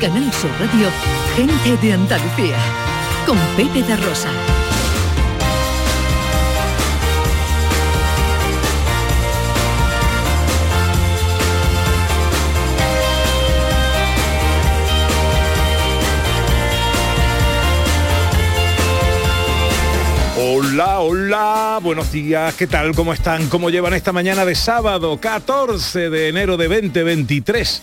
Canal Sur Radio, gente de Andalucía, con Pepe de Rosa. Hola, hola, buenos días, ¿qué tal? ¿Cómo están? ¿Cómo llevan esta mañana de sábado 14 de enero de 2023?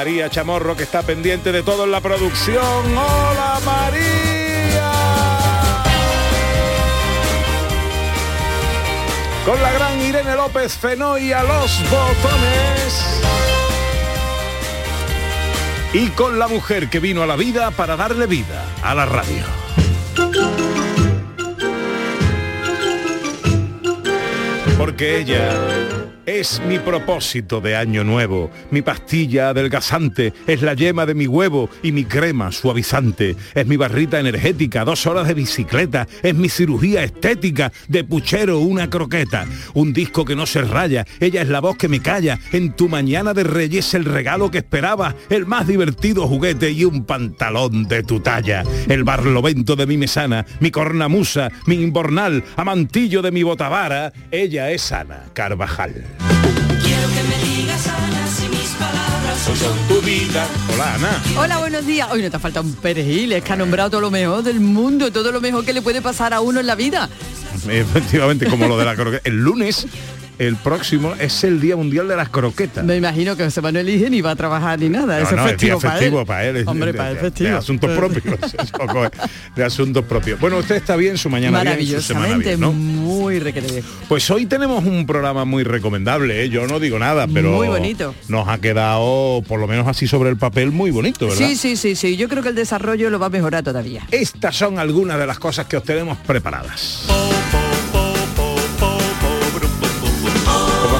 María Chamorro que está pendiente de todo en la producción. ¡Hola María! Con la gran Irene López Fenoy a los botones. Y con la mujer que vino a la vida para darle vida a la radio. Porque ella es mi propósito de año nuevo, mi pastilla adelgazante, es la yema de mi huevo y mi crema suavizante, es mi barrita energética, dos horas de bicicleta, es mi cirugía estética, de puchero una croqueta, un disco que no se raya, ella es la voz que me calla, en tu mañana de reyes el regalo que esperaba, el más divertido juguete y un pantalón de tu talla, el barlovento de mi mesana, mi cornamusa, mi imbornal, amantillo de mi botavara, ella es Ana Carvajal. Quiero que me digas Ana si mis palabras son tu vida. Hola Ana. Hola, buenos días. Hoy no te falta un perejil, es que ha nombrado todo lo mejor del mundo, todo lo mejor que le puede pasar a uno en la vida. Efectivamente, como lo de la croqueta. El lunes, el próximo, es el Día Mundial de las Croquetas. Me imagino que José Manuel Ige ni va a trabajar ni nada. No, no, es es día festivo, para para él. Hombre, de- para él festivo. De asuntos propios. de asuntos propios. Bueno, usted está bien, su mañana bien, su semana Maravillosamente, bien, ¿no? muy bien. Pues hoy tenemos un programa muy recomendable, ¿eh? yo no digo nada, pero Muy bonito. nos ha quedado, por lo menos así sobre el papel, muy bonito, ¿verdad? Sí, sí, sí, sí. Yo creo que el desarrollo lo va a mejorar todavía. Estas son algunas de las cosas que os tenemos preparadas.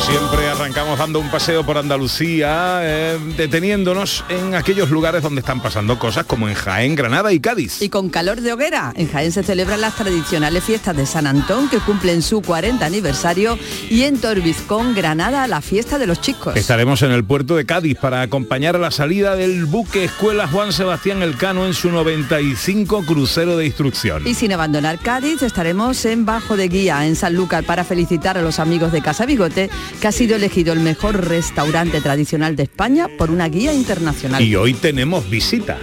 Siempre arrancamos dando un paseo por Andalucía, eh, deteniéndonos en aquellos lugares donde están pasando cosas como en Jaén, Granada y Cádiz. Y con calor de hoguera, en Jaén se celebran las tradicionales fiestas de San Antón que cumplen su 40 aniversario y en Torbizcón, Granada, la fiesta de los chicos. Estaremos en el puerto de Cádiz para acompañar la salida del buque Escuela Juan Sebastián Elcano en su 95 crucero de instrucción. Y sin abandonar Cádiz, estaremos en Bajo de Guía, en Sanlúcar, para felicitar a los amigos de Casa Bigote, que ha sido elegido el mejor restaurante tradicional de España por una guía internacional. Y hoy tenemos visita.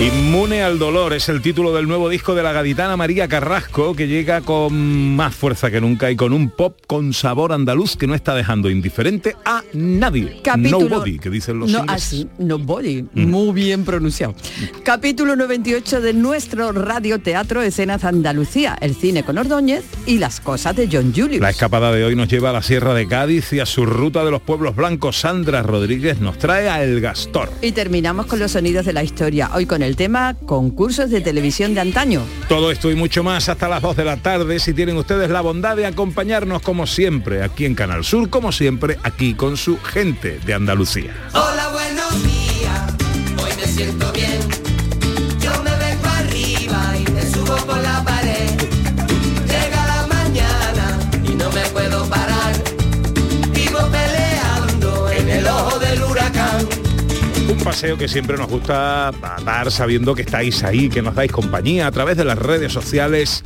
Inmune al dolor es el título del nuevo disco de la gaditana María Carrasco que llega con más fuerza que nunca y con un pop con sabor andaluz que no está dejando indiferente a nadie. Capítulo- Nobody, que dicen los no, así, nobody, muy bien pronunciado. Capítulo 98 de nuestro radioteatro Escenas Andalucía, el cine con Ordóñez y las cosas de John Julius. La escapada de hoy nos lleva a la Sierra de Cádiz y a su ruta de los pueblos blancos. Sandra Rodríguez nos trae a El Gastor. Y terminamos con los sonidos de la historia, hoy con el tema concursos de televisión de antaño. Todo esto y mucho más hasta las 2 de la tarde si tienen ustedes la bondad de acompañarnos como siempre aquí en Canal Sur, como siempre aquí con su gente de Andalucía. Hola, buenos días, hoy me siento bien. Yo me vengo arriba y me subo por la pared. Un paseo que siempre nos gusta dar sabiendo que estáis ahí, que nos dais compañía a través de las redes sociales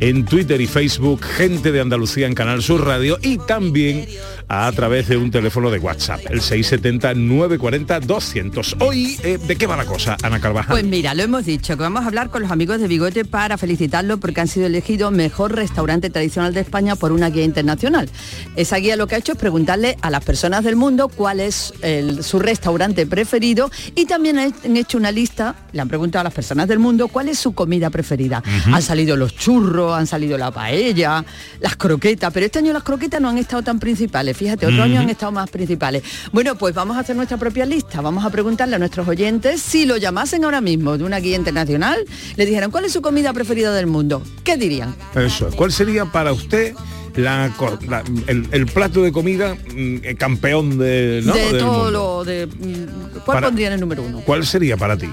en Twitter y Facebook, gente de Andalucía en Canal Sur Radio y también a través de un teléfono de WhatsApp, el 670-940-200. Hoy, eh, ¿de qué va la cosa, Ana Carvajal? Pues mira, lo hemos dicho, que vamos a hablar con los amigos de Bigote para felicitarlos porque han sido elegidos mejor restaurante tradicional de España por una guía internacional. Esa guía lo que ha hecho es preguntarle a las personas del mundo cuál es el- su restaurante preferido y también han hecho una lista, le han preguntado a las personas del mundo cuál es su comida preferida. Han salido los churros, han salido la paella, las croquetas, pero este año las croquetas no han estado tan principales, fíjate, otro año han estado más principales. Bueno, pues vamos a hacer nuestra propia lista, vamos a preguntarle a nuestros oyentes si lo llamasen ahora mismo de una guía internacional, le dijeran cuál es su comida preferida del mundo, ¿qué dirían? Eso, ¿cuál sería para usted la co- la- el, el plato de comida mm, eh, campeón de, ¿no? de del todo mundo? lo de mm, ¿cuál Para- pondría en el número uno? ¿Cuál sería para ti?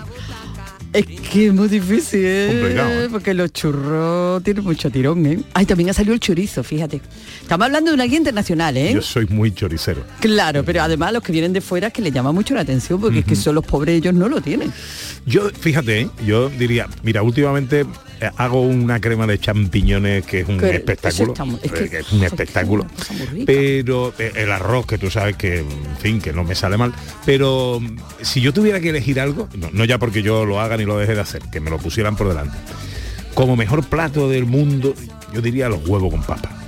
Es que es muy difícil, ¿eh? ¿eh? porque los churros tienen mucho tirón, ¿eh? Ay, también ha salido el chorizo, fíjate. Estamos hablando de una guía internacional, ¿eh? Yo soy muy choricero. Claro, pero además los que vienen de fuera es que les llama mucho la atención porque es que son los pobres ellos no lo tienen. Yo, fíjate, ¿eh? yo diría, mira, últimamente eh, hago una crema de champiñones que es un Que espectáculo. muy- es que- es un es espectáculo. rica. Pero el arroz, que tú sabes que, en fin, que no me sale mal. Pero si yo tuviera que elegir algo, no, no ya porque yo lo haga ni lo deje de hacer, que me lo pusieran por delante. Como mejor plato del mundo, yo diría los huevos con papa.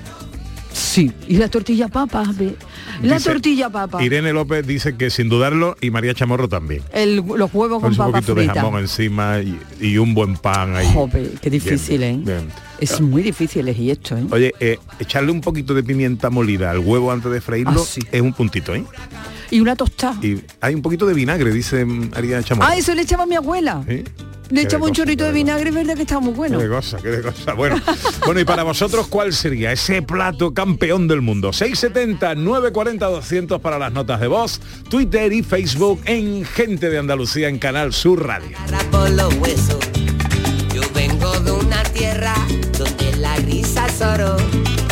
Sí, y la tortilla papa, ve. La Dice- tortilla papa. Irene López dice que sin dudarlo y María Chamorro también. El- los huevos Con con un poquito de jamón encima y, y un buen pan ahí. Jope, qué difícil, Bien, ¿eh? bien. Es muy difícil elegir esto, ¿eh? Oye, eh, echarle un poquito de pimienta molida al huevo antes de freírlo Ah, sí. es un puntito, ¿eh? Y una tostada. Y hay un poquito de vinagre, dice María Chamorro. Ah, eso le echaba mi abuela. Le Qué echaba un chorrito de vinagre verde que estaba muy bueno. Qué de cosa, qué de cosa. Bueno, bueno, y para vosotros, ¿cuál sería ese plato campeón del mundo? 670 940 200 para las notas de voz, Twitter y Facebook en Gente de Andalucía en Canal Sur Radio. por los huesos. Yo vengo de una tierra donde la risa es oro.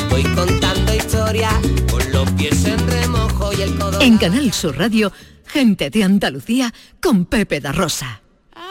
Voy contando historias con los pies en remojo y el codo. En Canal Sur Radio, gente de Andalucía con Pepe da Rosa.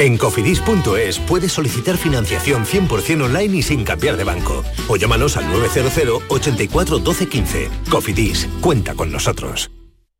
En cofidis.es puedes solicitar financiación 100% online y sin cambiar de banco. O llámanos al 900 84 12 15. Cofidis, cuenta con nosotros.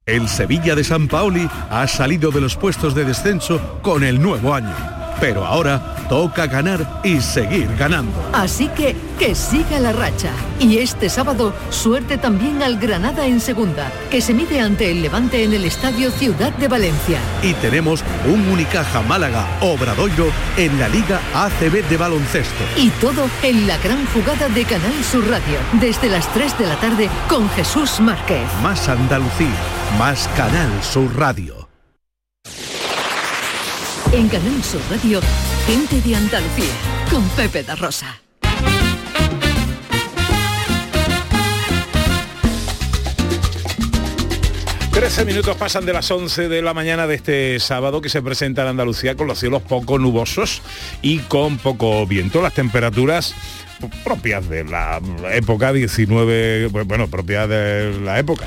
El Sevilla de San Paoli ha salido de los puestos de descenso con el nuevo año. Pero ahora toca ganar y seguir ganando. Así que que siga la racha. Y este sábado, suerte también al Granada en segunda, que se mide ante el Levante en el Estadio Ciudad de Valencia. Y tenemos un Unicaja Málaga Obradoiro en la Liga ACB de baloncesto. Y todo en la gran jugada de Canal Sur Radio, desde las 3 de la tarde con Jesús Márquez. Más Andalucía, más Canal Sur Radio. En Canal Sur Radio, gente de Andalucía, con Pepe da Rosa. Trece minutos pasan de las 11 de la mañana de este sábado que se presenta en Andalucía con los cielos poco nubosos y con poco viento. Las temperaturas propias de la época 19, bueno, propias de la época.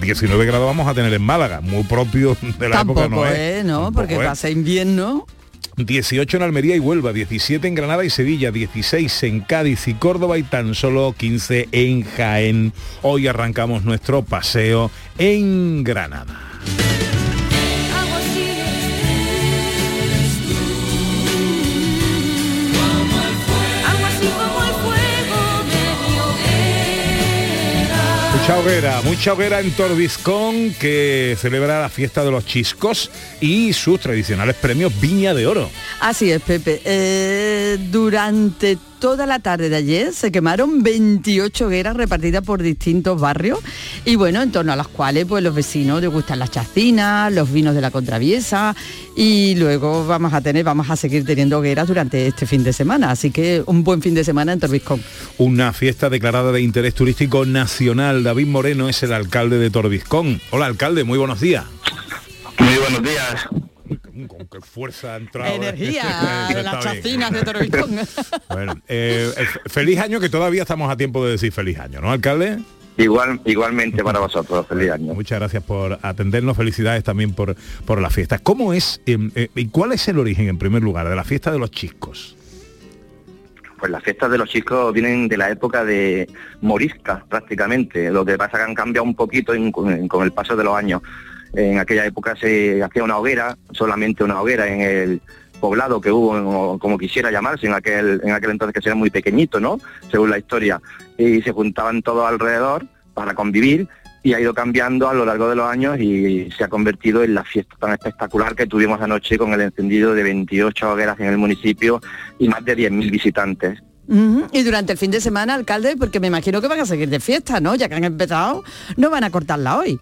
Mm, 19 grados vamos a tener en Málaga, muy propio de la Tampoco, época, ¿no es? ¿eh? ¿No? Porque ¿eh? pasa invierno. 18 en Almería y Huelva, 17 en Granada y Sevilla, 16 en Cádiz y Córdoba y tan solo 15 en Jaén. Hoy arrancamos nuestro paseo en Granada. Mucha hoguera, mucha hoguera en Torbizcón que celebra la fiesta de los chiscos y sus tradicionales premios Viña de Oro. Así es, Pepe. Eh, durante toda la tarde de ayer se quemaron 28 hogueras repartidas por distintos barrios y bueno, en torno a las cuales pues los vecinos degustan las chacinas, los vinos de la contraviesa y luego vamos a tener, vamos a seguir teniendo hogueras durante este fin de semana. Así que un buen fin de semana en Torbiscón. Una fiesta declarada de interés turístico nacional. David Moreno es el alcalde de Torbiscón. Hola alcalde, muy buenos días. Muy buenos días. Con qué fuerza ha entrado. Energía de las chacinas de Torbiscón. Bueno, eh, eh, feliz año que todavía estamos a tiempo de decir feliz año, ¿no, alcalde? Igual, igualmente para vosotros, feliz año. Muchas gracias por atendernos, felicidades también por, por la fiesta. ¿Cómo es eh, eh, y cuál es el origen, en primer lugar, de la fiesta de los chiscos? Pues las fiestas de los chicos vienen de la época de moriscas prácticamente. Lo que pasa es que han cambiado un poquito en- con, con el paso de los años. En aquella época se hacía una hoguera, solamente una hoguera en el poblado que hubo, como quisiera llamarse, en aquel, en aquel entonces que era muy pequeñito, ¿no? Según la historia. Y se juntaban todos alrededor para convivir y ha ido cambiando a lo largo de los años y se ha convertido en la fiesta tan espectacular que tuvimos anoche con el encendido de 28 hogueras en el municipio y más de 10.000 visitantes. Y durante el fin de semana, alcalde, porque me imagino que van a seguir de fiesta, ¿no? Ya que han empezado, no van a cortarla hoy.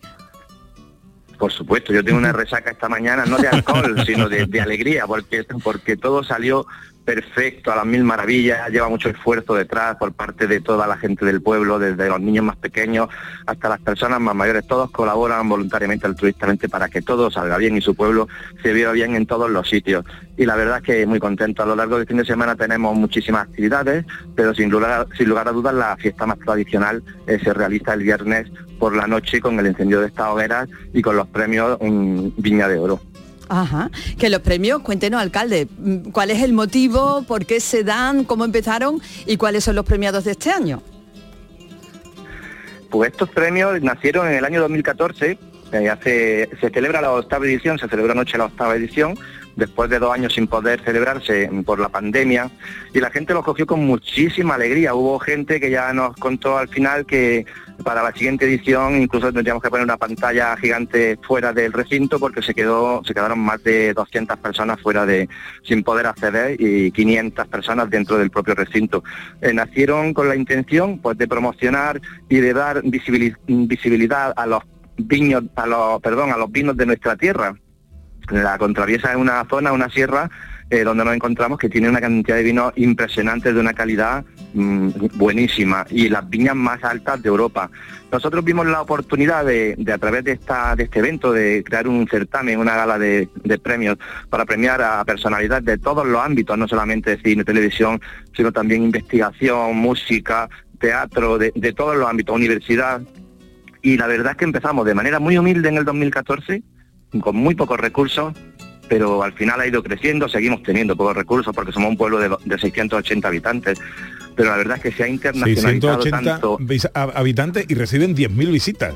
Por supuesto, yo tengo una resaca esta mañana, no de alcohol, sino de, de alegría, porque, porque todo salió perfecto, a las mil maravillas, lleva mucho esfuerzo detrás por parte de toda la gente del pueblo, desde los niños más pequeños hasta las personas más mayores, todos colaboran voluntariamente, altruistamente para que todo salga bien y su pueblo se viva bien en todos los sitios. Y la verdad es que muy contento, a lo largo del fin de semana tenemos muchísimas actividades, pero sin lugar, a dudas la fiesta más tradicional eh, se realiza el viernes por la noche con el encendido de estas hogueras y con los premios mm, Viña de Oro. Ajá. Que los premios, cuéntenos, alcalde, mm, ¿cuál es el motivo, por qué se dan, cómo empezaron y cuáles son los premiados de este año? Pues estos premios nacieron en el año 2014, eh, hace, se celebra la octava edición, se celebró anoche la octava edición, después de dos años sin poder celebrarse por la pandemia, y la gente los cogió con muchísima alegría. Hubo gente que ya nos contó al final que para la siguiente edición incluso tendríamos que poner una pantalla gigante fuera del recinto porque se quedó se quedaron más de 200 personas fuera de sin poder acceder y 500 personas dentro del propio recinto. Eh, nacieron con la intención pues de promocionar y de dar visibili- visibilidad a los viños a los perdón, a los vinos de nuestra tierra. La Contraviesa es una zona, una sierra eh, donde nos encontramos que tiene una cantidad de vinos impresionantes de una calidad mm, buenísima y las viñas más altas de Europa. Nosotros vimos la oportunidad de, de, a través de, esta, de este evento de crear un certamen, una gala de, premios para premiar a personalidades de todos los ámbitos, no solamente cine, televisión, sino también investigación, música, teatro, de todos los ámbitos, universidad. Y la verdad es que empezamos de manera muy humilde en el 2014, con muy pocos recursos, pero al final ha ido creciendo, seguimos teniendo pocos recursos porque somos un pueblo de, de 680 habitantes, pero la verdad es que se ha internacionalizado 680 tanto. habitantes y reciben 10.000 visitas.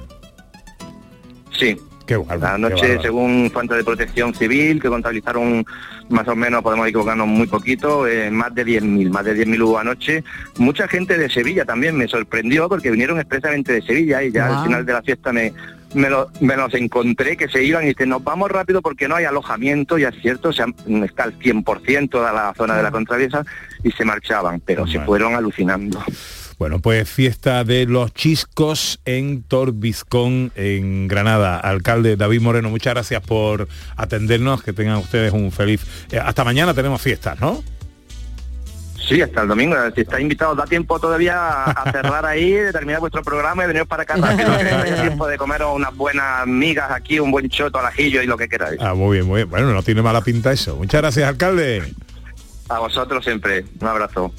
Sí. Qué La qué según fuentes de protección civil, que contabilizaron más o menos, podemos equivocarnos muy poquito, eh, más de 10.000, más de 10.000 hubo anoche. Mucha gente de Sevilla también me sorprendió porque vinieron expresamente de Sevilla y ya al final de la fiesta me, me, lo- me los encontré que se iban y dicen, nos vamos rápido porque no hay alojamiento, y es cierto, o sea, está al 100% toda la zona de la contraviesa y se marchaban, pero se fueron alucinando. Bueno, pues fiesta de los chiscos en Torbiscón, en Granada. Alcalde David Moreno, muchas gracias por atendernos, que tengan ustedes un feliz... eh, hasta mañana tenemos fiestas, ¿no? Sí, hasta el domingo. Si estáis invitados, da tiempo todavía a, cerrar ahí, de terminar vuestro programa y venir para acá rápido, que haya tiempo de comeros unas buenas migas aquí, un buen choto al ajillo y lo que queráis. Ah, muy bien, muy bien. Bueno, no tiene mala pinta eso. Muchas gracias, alcalde. A vosotros siempre. Un abrazo.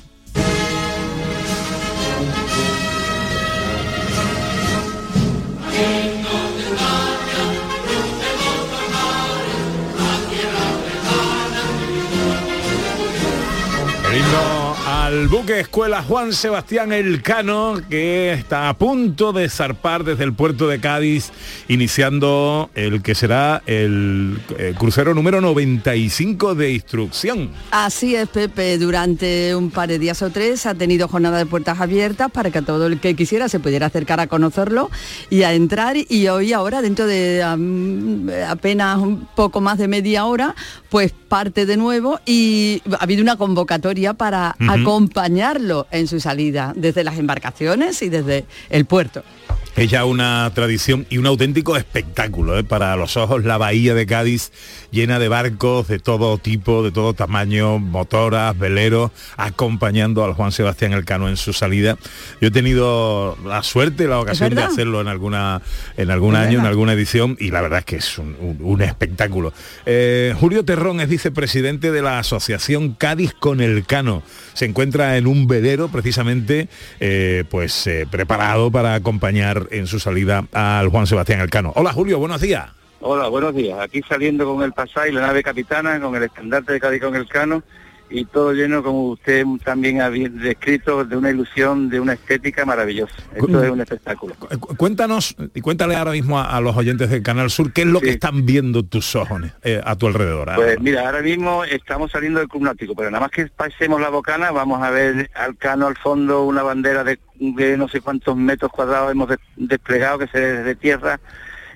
Al buque escuela Juan Sebastián Elcano, que está a punto de zarpar desde el puerto de Cádiz, iniciando el que será el eh, crucero número 95 de instrucción. Así es, Pepe. Durante un par de días o tres ha tenido jornada de puertas abiertas para que todo el que quisiera se pudiera acercar a conocerlo y a entrar. Y hoy ahora, dentro de apenas un poco más de media hora, pues parte de nuevo y ha habido una convocatoria para acompañarlo en su salida desde las embarcaciones y desde el puerto. Es ya una tradición y un auténtico espectáculo ¿eh? para los ojos la bahía de Cádiz llena de barcos de todo tipo, de todo tamaño, motoras, veleros, acompañando al Juan Sebastián Elcano en su salida. Yo he tenido la suerte, la ocasión de hacerlo en alguna en algún Es año, en alguna edición, y la verdad es que es un, un- un espectáculo. Eh, Julio Terrón es vicepresidente de la Asociación Cádiz con Elcano. Se encuentra en un velero precisamente eh, pues eh, preparado para acompañar en su salida al Juan Sebastián Elcano. Hola Julio, buenos días. Hola, buenos días. Aquí saliendo con el Pasay, la nave capitana, con el estandarte de Cádiz con el Cano y todo lleno, como usted también ha descrito, de una ilusión, de una estética maravillosa. Esto es un espectáculo. Cu- Cuéntanos y cuéntale ahora mismo a, a los oyentes del Canal Sur qué es lo que están viendo tus ojos eh, a tu alrededor. Pues mira, ahora mismo estamos saliendo del Club Náutico, pero nada más que pasemos la bocana, vamos a ver al Cano al fondo una bandera de, de no sé cuántos metros cuadrados hemos des- desplegado que se desde tierra.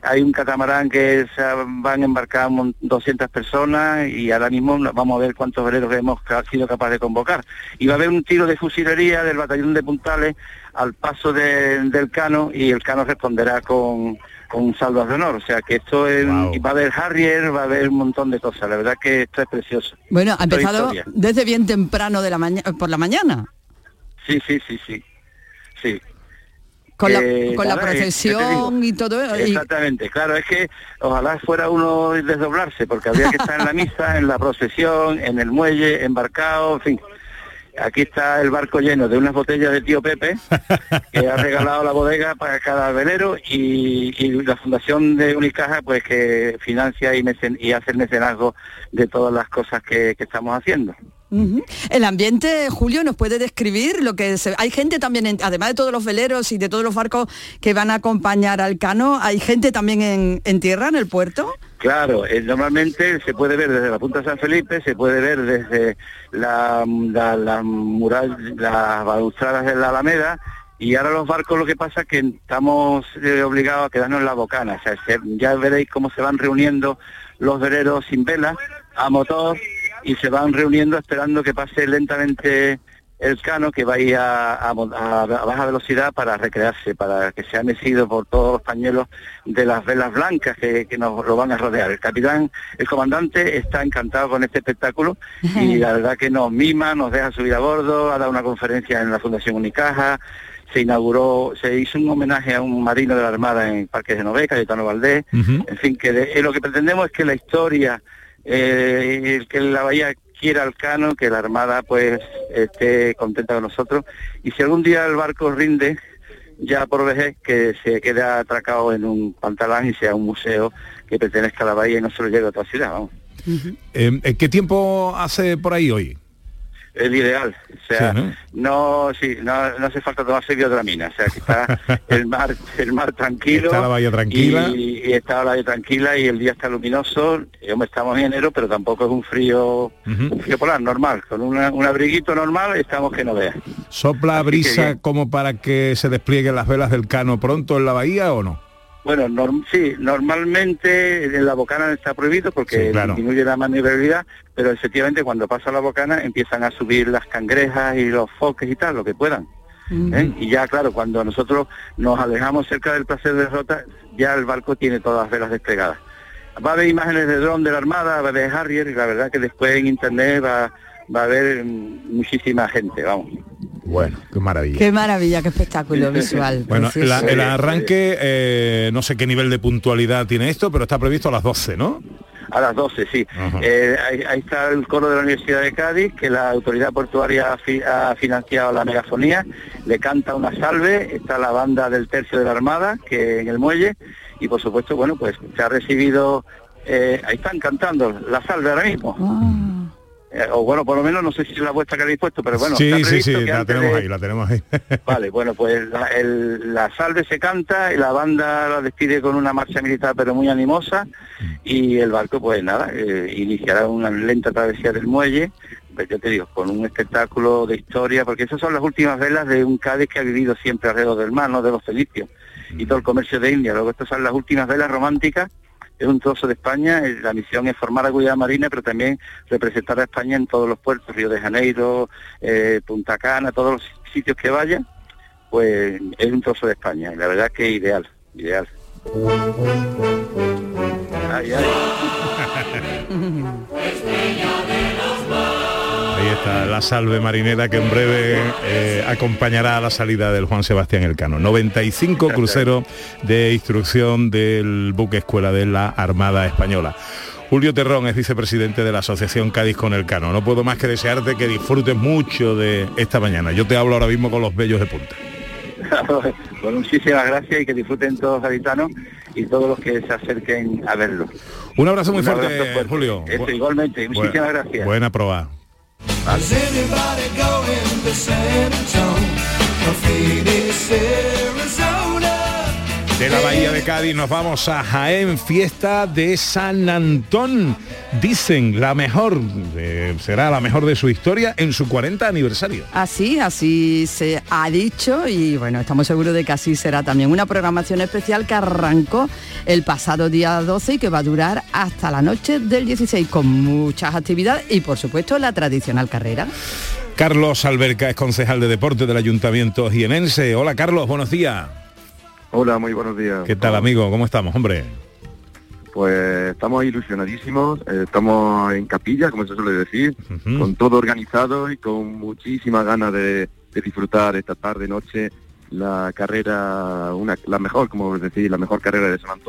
Hay un catamarán que se van a embarcar mon- 200 personas y ahora mismo vamos a ver cuántos veleros hemos sido capaces de convocar. Y va a haber un tiro de fusilería del batallón de Puntales al paso de- del Cano y el Cano responderá con, con salvas de honor. O sea que esto es, va a haber Harrier, va a haber un montón de cosas. La verdad que esto es precioso. Bueno, ha empezado desde bien temprano de la mañana por la mañana. Sí, sí, sí, sí. Sí. Con la, Eh, con la nada, procesión y todo eso. y- Exactamente, claro, es que ojalá fuera uno desdoblarse, porque habría que estar en la misa, en la procesión, en el muelle, embarcado, en fin. Aquí está el barco lleno de unas botellas de tío Pepe, que ha regalado la bodega para cada velero, y, y la fundación de Unicaja, pues que financia y, mecen- y hace el mecenazgo de todas las cosas que, que estamos haciendo. El ambiente, Julio, nos puede describir lo que se... Hay gente también, además de todos los veleros y de todos los barcos que van a acompañar al Cano, ¿hay gente también en, tierra, en el puerto? Claro, eh, normalmente se puede ver desde la Punta San Felipe, se puede ver desde la, la, mural, las balustradas de la Alameda, y ahora los barcos lo que pasa es que estamos eh, obligados a quedarnos en la bocana. Ya veréis cómo se van reuniendo los veleros sin vela, a motor, y se van reuniendo esperando que pase lentamente el cano que va a ir a, a baja velocidad para recrearse, para que sea mecido por todos los pañuelos de las velas blancas que, que nos lo van a rodear. El capitán, el comandante está encantado con este espectáculo y la verdad que nos mima, nos deja subir a bordo, ha dado una conferencia en la Fundación Unicaja, se inauguró, se hizo un homenaje a un marino de la Armada en Parque de Noveca, Cayetano Valdés, en fin, que de- eh, lo que pretendemos es que la historia, eh, que la bahía quiera al cano, que la Armada pues esté contenta con nosotros y si algún día el barco rinde, ya por vejez, que se quede atracado en un pantalán y sea un museo que pertenezca a la bahía y no se lo lleve a otra ciudad, vamos. Eh, ¿Qué tiempo hace por ahí hoy? El ideal. O sea, Sí, no, sí, no, no hace falta tomarse biodramina. O sea, que está el mar, el mar tranquilo. Está la bahía tranquila. Y, y está la bahía tranquila y el día está luminoso. Hombre, estamos en enero, pero tampoco es un frío, un frío polar, normal. Con una- un abriguito normal estamos que no veas. ¿Sopla Así brisa como para que se desplieguen las velas del cano pronto en la bahía o no? Bueno, norm- sí, normalmente en la bocana está prohibido porque Sí, claro. disminuye la maniobrabilidad, pero efectivamente cuando pasa la bocana empiezan a subir las cangrejas y los foques y tal, lo que puedan. ¿eh? Y ya, claro, cuando nosotros nos alejamos cerca del placer de rota, ya el barco tiene todas las velas desplegadas. Va a haber imágenes de dron de la Armada, va a haber Harrier, y la verdad que después en internet va, va a haber mm, muchísima gente, vamos. Bueno, qué maravilla. Qué maravilla, qué espectáculo visual. Bueno, la- el arranque, eh, no sé qué nivel de puntualidad tiene esto, pero está previsto a las 12, ¿no? A las 12, sí. Eh, ahí, ahí está el coro de la Universidad de Cádiz, que la autoridad portuaria ha, fi- ha financiado la megafonía, le canta una salve, está la banda del tercio de la Armada, que en el muelle, y por supuesto, bueno, pues se ha recibido, eh, ahí están cantando la salve ahora mismo. Eh, o bueno, por lo menos no sé si es la vuestra que habéis puesto, pero bueno, sí, sí, sí, la tenemos de- ahí, la tenemos ahí. Vale, bueno, pues la, el- la salve se canta y la banda la despide con una marcha militar pero muy animosa y el barco pues nada, eh, iniciará una lenta travesía del muelle, pues yo te digo, con un espectáculo de historia, porque esas son las últimas velas de un Cádiz que ha vivido siempre alrededor del mar, no de los felicios y todo el comercio de India. Luego estas son las últimas velas románticas es un trozo de España, eh, la misión es formar la Guardia Marina, pero también representar a España en todos los puertos, Río de Janeiro, eh, Punta Cana, todos los sitios que vaya, pues es un trozo de España, y la verdad que ideal, ideal. Ay, ay. Ahí está la salve marinera que en breve eh, acompañará a la salida del Juan Sebastián Elcano. 95 cruceros de instrucción del buque escuela de la Armada Española. Julio Terrón es vicepresidente de la Asociación Cádiz con Elcano. No puedo más que desearte que disfrutes mucho de esta mañana. Yo te hablo ahora mismo con los bellos de punta. Bueno, muchísimas gracias y que disfruten todos los gaditanos y todos los que se acerquen a verlo. Un abrazo muy Un fuerte, abrazo fuerte. Julio. Eso, igualmente, muchísimas bu- gracias. Buena prueba. Is anybody going to San Antonio? Phoenix, Arizona? De la Bahía de Cádiz nos vamos a Jaén, fiesta de San Antón. Dicen la mejor, eh, será la mejor de su historia en su 40 aniversario. Así, así se ha dicho y bueno, estamos seguros de que así será también. Una programación especial que arrancó el pasado día 12 y que va a durar hasta la noche del 16 con muchas actividades y por supuesto la tradicional carrera. Carlos Alberca es concejal de deporte del Ayuntamiento jienense. Hola Carlos, buenos días. Hola, muy buenos días. ¿Qué tal amigo? ¿Cómo estamos, hombre? Pues estamos ilusionadísimos, eh, estamos en capilla, como se suele decir, con todo organizado y con muchísimas ganas de, de disfrutar esta tarde, noche, la carrera, una, la mejor, como decís, la mejor carrera de San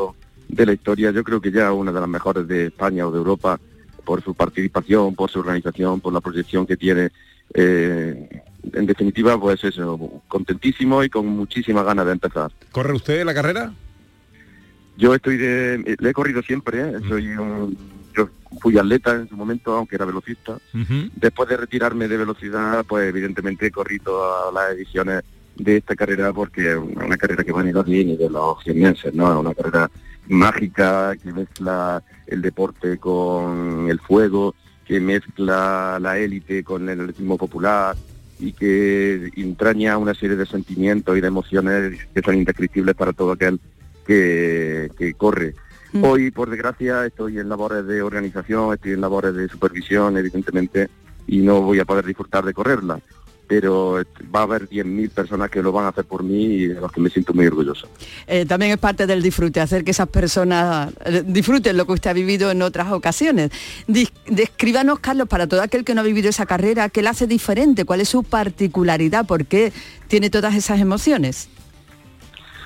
de la historia. Yo creo que ya una de las mejores de España o de Europa por su participación, por su organización, por la proyección que tiene. Eh, en definitiva, pues eso, contentísimo y con muchísimas ganas de empezar. ¿Corre usted la carrera? Yo estoy de, le he corrido siempre, ¿eh? soy un- yo fui atleta en su momento, aunque era velocista. Después de retirarme de velocidad, pues evidentemente he corrido a las ediciones de esta carrera porque es una carrera que va en el orden de los jienenses, ¿no? Es una carrera mágica que mezcla el deporte con el fuego, que mezcla la élite con el ritmo popular y que entraña una serie de sentimientos y de emociones que son indescriptibles para todo aquel que, que corre. Hoy, por desgracia, estoy en labores de organización, estoy en labores de supervisión, evidentemente, y no voy a poder disfrutar de correrla. Pero va a haber 10.000 personas que lo van a hacer por mí y de los que me siento muy orgulloso. Eh, también es parte del disfrute, hacer que esas personas eh, disfruten lo que usted ha vivido en otras ocasiones. Descríbanos, Carlos, para todo aquel que no ha vivido esa carrera, ¿qué la hace diferente? ¿Cuál es su particularidad? ¿Por qué tiene todas esas emociones?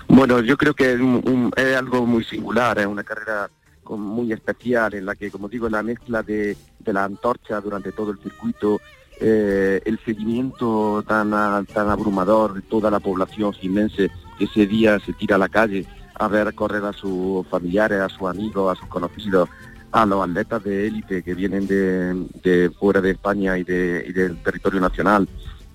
Bueno, yo creo que es, un- un- es algo muy singular, es una carrera muy especial en la que, como digo, la mezcla de, de la antorcha durante todo el circuito, eh, el seguimiento tan, tan abrumador de toda la población jimense que ese día se tira a la calle a ver correr a sus familiares, a sus amigos, a sus conocidos, a los atletas de élite que vienen de, de fuera de España y, de, y del territorio nacional.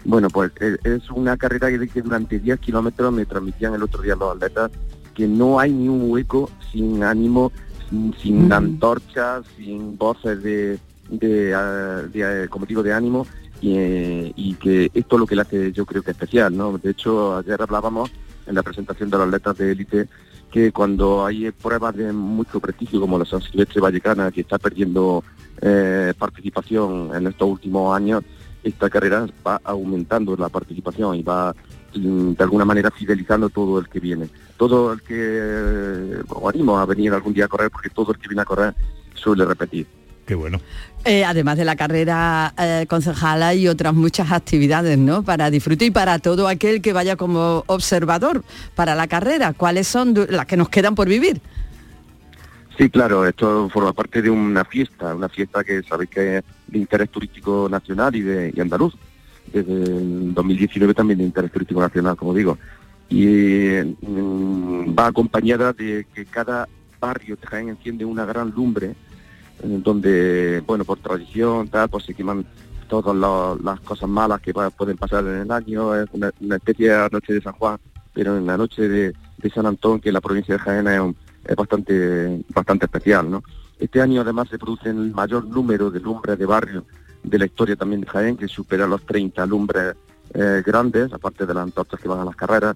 Bueno, pues es, es una carrera que, durante 10 kilómetros me transmitían el otro día los atletas que no hay ni un hueco sin ánimo, sin, sin antorchas, sin voces de, de, como digo, de ánimo y, eh, y que esto es lo que le hace yo creo que especial, ¿no? De hecho, ayer hablábamos en la presentación de los atletas de élite que cuando hay pruebas de mucho prestigio como la San Silvestre Vallecana que está perdiendo eh, participación en estos últimos años, esta carrera va aumentando la participación y va mm, de alguna manera fidelizando todo el que viene. Todo el que eh, animo a venir algún día a correr porque todo el que viene a correr suele repetir. Qué bueno. Eh, además de la carrera eh, concejala y otras muchas actividades, ¿no? Para disfrutar y para todo aquel que vaya como observador para la carrera. ¿Cuáles son las que nos quedan por vivir? Sí, claro, esto forma parte de una fiesta, una fiesta que sabéis que es de interés turístico nacional y de y andaluz. Desde el 2019 también de interés turístico nacional, como digo. Y mm, va acompañada de que cada barrio de Jaén enciende una gran lumbre, donde, bueno, por tradición, tal, pues se queman todas la- las cosas malas que pueden pasar en el año, es una, especie de noche de San Juan, pero en la noche de, de San Antón, que en la provincia de Jaén es bastante, bastante especial, ¿no? Este año además se produce el mayor número de lumbres de barrio de la historia también de Jaén, que supera los 30 lumbres eh, grandes, aparte de las antorchas que van a las carreras,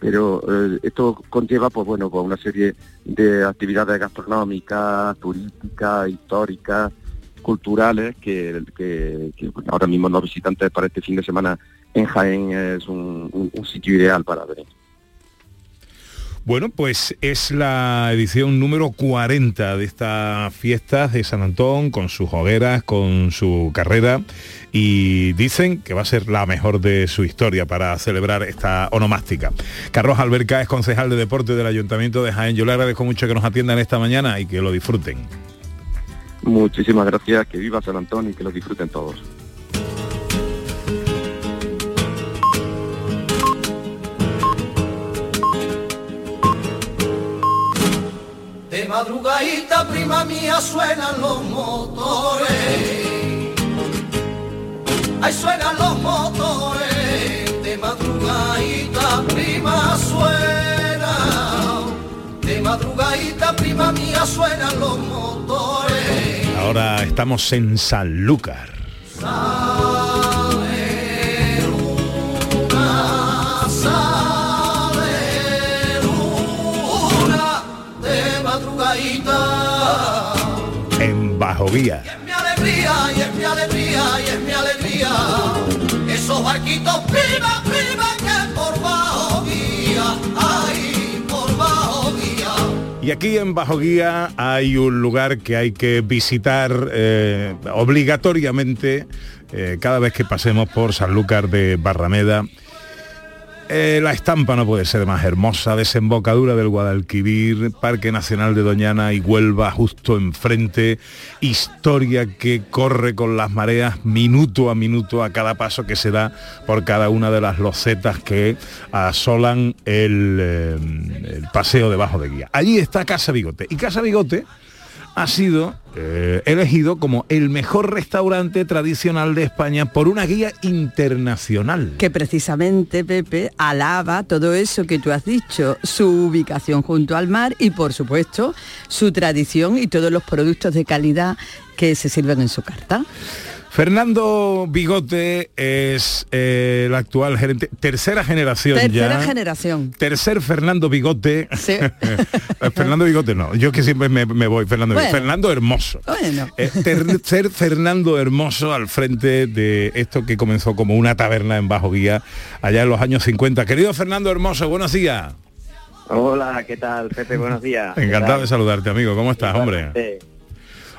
pero eh, esto conlleva pues bueno pues una serie de actividades gastronómicas, turísticas, históricas, culturales que, ahora mismo los visitantes para este fin de semana en Jaén es un, un- un sitio ideal para venir. Bueno, pues es la edición número 40 de estas fiestas de San Antón, con sus hogueras, con su carrera, y dicen que va a ser la mejor de su historia para celebrar esta onomástica. Carlos Alberca es concejal de deporte del Ayuntamiento de Jaén. Yo le agradezco mucho que nos atiendan esta mañana y que lo disfruten. Muchísimas gracias, que viva San Antonio y que lo disfruten todos. De madrugadita, prima mía, suenan los motores. Ahí suenan los motores. De madrugadita, prima, suena. De madrugadita, prima mía, suenan los motores. Ahora estamos en Sanlúcar. Sale de madrugadita. En Bajo Vía. Es mi alegría, y es mi alegría, y es mi alegría. Esos barquitos, prima, prima, que por bajo guía, ay, por bajo guía. Y aquí en Bajo Guía hay un lugar que hay que visitar eh, obligatoriamente eh, cada vez que pasemos por Sanlúcar de Barrameda. Eh, la estampa no puede ser más hermosa, desembocadura del Guadalquivir, Parque Nacional de Doñana y Huelva justo enfrente, historia que corre con las mareas minuto a minuto a cada paso que se da por cada una de las losetas que asolan el, eh, el paseo debajo de guía. Allí está Casa Bigote. Y Casa Bigote ha sido eh, elegido como el mejor restaurante tradicional de España por una guía internacional. que precisamente Pepe alaba todo eso que tú has dicho, su ubicación junto al mar y por supuesto su tradición y todos los productos de calidad que se sirven en su carta. Fernando Bigote es eh, el actual gerente, tercera generación Tercera ya. generación. Tercer Fernando Bigote. Sí. Fernando Bigote no, yo que siempre me, me voy, Fernando. Bueno. Fernando Hermoso. Bueno. Eh, tercer Fernando Hermoso al frente de esto que comenzó como una taberna en Bajo Guía allá en los años 50. Querido Fernando Hermoso, buenos días. Hola, ¿qué tal, Pepe? Buenos días. Encantado de saludarte, amigo. ¿Cómo estás, hombre?